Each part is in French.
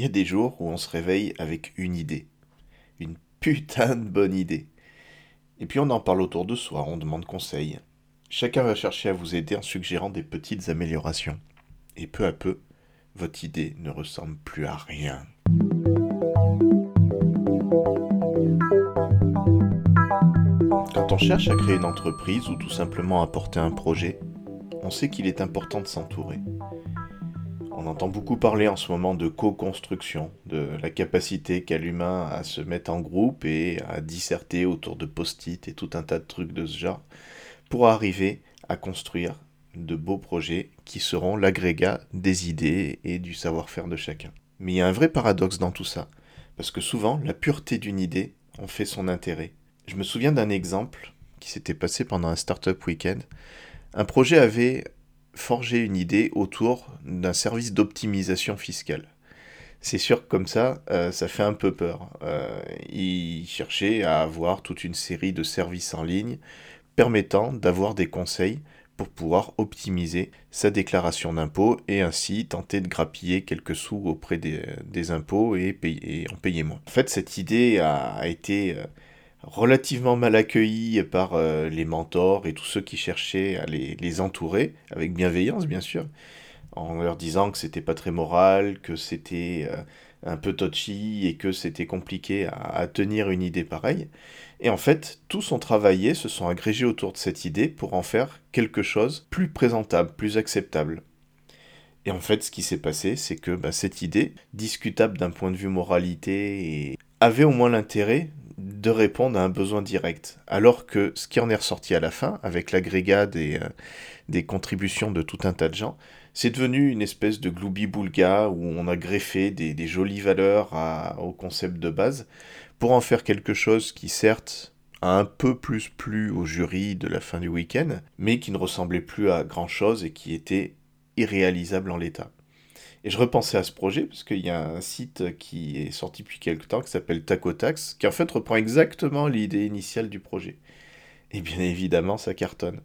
Il y a des jours où on se réveille avec une idée. Une putain de bonne idée. Et puis on en parle autour de soi, on demande conseil. Chacun va chercher à vous aider en suggérant des petites améliorations. Et peu à peu, votre idée ne ressemble plus à rien. Quand on cherche à créer une entreprise ou tout simplement à porter un projet, on sait qu'il est important de s'entourer. On entend beaucoup parler en ce moment de co-construction, de la capacité qu'a l'humain à se mettre en groupe et à disserter autour de post-it et tout un tas de trucs de ce genre pour arriver à construire de beaux projets qui seront l'agrégat des idées et du savoir-faire de chacun. Mais il y a un vrai paradoxe dans tout ça, parce que souvent la pureté d'une idée en fait son intérêt. Je me souviens d'un exemple qui s'était passé pendant un startup week-end. Un projet avait forger une idée autour d'un service d'optimisation fiscale. C'est sûr que comme ça, euh, ça fait un peu peur. Euh, il cherchait à avoir toute une série de services en ligne permettant d'avoir des conseils pour pouvoir optimiser sa déclaration d'impôt et ainsi tenter de grappiller quelques sous auprès des, impôts et, en payer moins. En fait, cette idée a été euh, relativement mal accueillis par euh, les mentors et tous ceux qui cherchaient à les, entourer, avec bienveillance bien sûr, en leur disant que c'était pas très moral, que c'était euh, un peu touchy et que c'était compliqué à, tenir une idée pareille. Et en fait, tous ont travaillé, se sont agrégés autour de cette idée pour en faire quelque chose plus présentable, plus acceptable. Et en fait, ce qui s'est passé, c'est que bah, cette idée, discutable d'un point de vue moralité, avait au moins l'intérêt de répondre à un besoin direct. Alors que ce qui en est ressorti à la fin, avec l'agrégat des, euh, contributions de tout un tas de gens, c'est devenu une espèce de gloubi-boulga où on a greffé des, jolies valeurs au concept de base pour en faire quelque chose qui certes a un peu plus plu au jury de la fin du week-end, mais qui ne ressemblait plus à grand-chose et qui était irréalisable en l'état. Et je repensais à ce projet parce qu'il y a un site qui est sorti depuis quelques temps qui s'appelle Tacotax, qui en fait reprend exactement l'idée initiale du projet. Et bien évidemment, ça cartonne.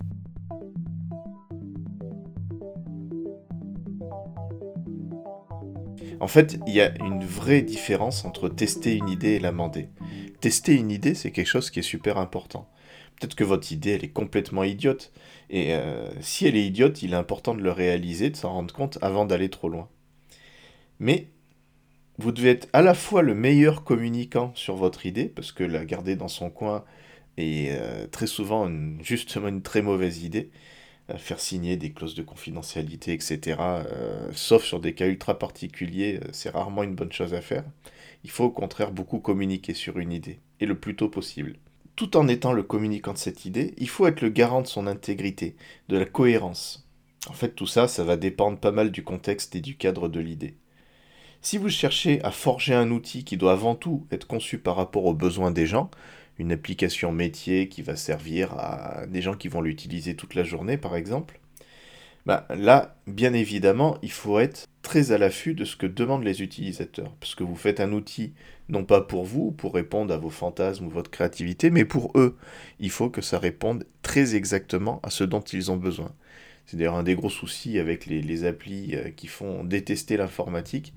En fait, il y a une vraie différence entre tester une idée et l'amender. Tester une idée, c'est quelque chose qui est super important. Peut-être que votre idée, elle est complètement idiote. Et euh, si elle est idiote, il est important de le réaliser, de s'en rendre compte avant d'aller trop loin. Mais vous devez être à la fois le meilleur communicant sur votre idée, parce que la garder dans son coin est euh, très souvent justement une très mauvaise idée. Euh, faire signer des clauses de confidentialité, etc., euh, sauf sur des cas ultra particuliers, c'est rarement une bonne chose à faire. Il faut au contraire beaucoup communiquer sur une idée, et le plus tôt possible. Tout en étant le communicant de cette idée, il faut être le garant de son intégrité, de la cohérence. En fait, tout ça, ça va dépendre pas mal du contexte et du cadre de l'idée. Si vous cherchez à forger un outil qui doit avant tout être conçu par rapport aux besoins des gens, une application métier qui va servir à des gens qui vont l'utiliser toute la journée par exemple, bah, là, bien évidemment, il faut être très à l'affût de ce que demandent les utilisateurs. Parce que vous faites un outil, non pas pour vous, pour répondre à vos fantasmes ou votre créativité, mais pour eux. Il faut que ça réponde très exactement à ce dont ils ont besoin. C'est d'ailleurs un des gros soucis avec les, applis euh, qui font détester l'informatique,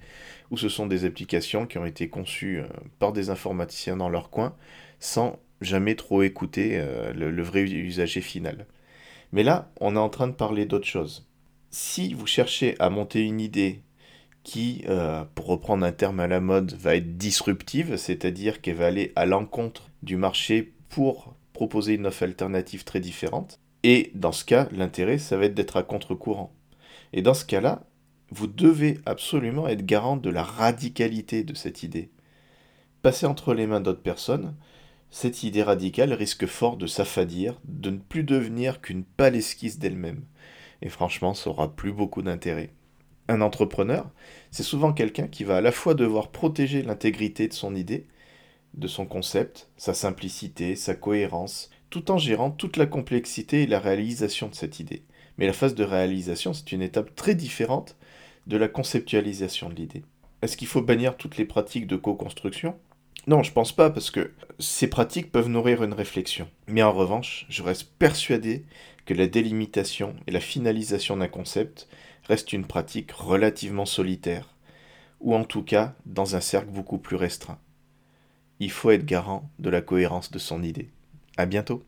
où ce sont des applications qui ont été conçues euh, par des informaticiens dans leur coin, sans jamais trop écouter euh, le, vrai usager final. Mais là, on est en train de parler d'autre chose. Si vous cherchez à monter une idée qui, pour reprendre un terme à la mode, va être disruptive, c'est-à-dire qu'elle va aller à l'encontre du marché pour proposer une offre alternative très différente, et dans ce cas, l'intérêt, ça va être d'être à contre-courant. Et dans ce cas-là, vous devez absolument être garant de la radicalité de cette idée. Passer entre les mains d'autres personnes, cette idée radicale risque fort de s'affadir, de ne plus devenir qu'une pâle esquisse d'elle-même. Et franchement, ça aura plus beaucoup d'intérêt. Un entrepreneur, c'est souvent quelqu'un qui va à la fois devoir protéger l'intégrité de son idée, de son concept, sa simplicité, sa cohérence, tout en gérant toute la complexité et la réalisation de cette idée. Mais la phase de réalisation, c'est une étape très différente de la conceptualisation de l'idée. Est-ce qu'il faut bannir toutes les pratiques de co-construction? Non, je pense pas, parce que ces pratiques peuvent nourrir une réflexion. Mais en revanche, je reste persuadé que la délimitation et la finalisation d'un concept restent une pratique relativement solitaire, ou en tout cas dans un cercle beaucoup plus restreint. Il faut être garant de la cohérence de son idée. À bientôt!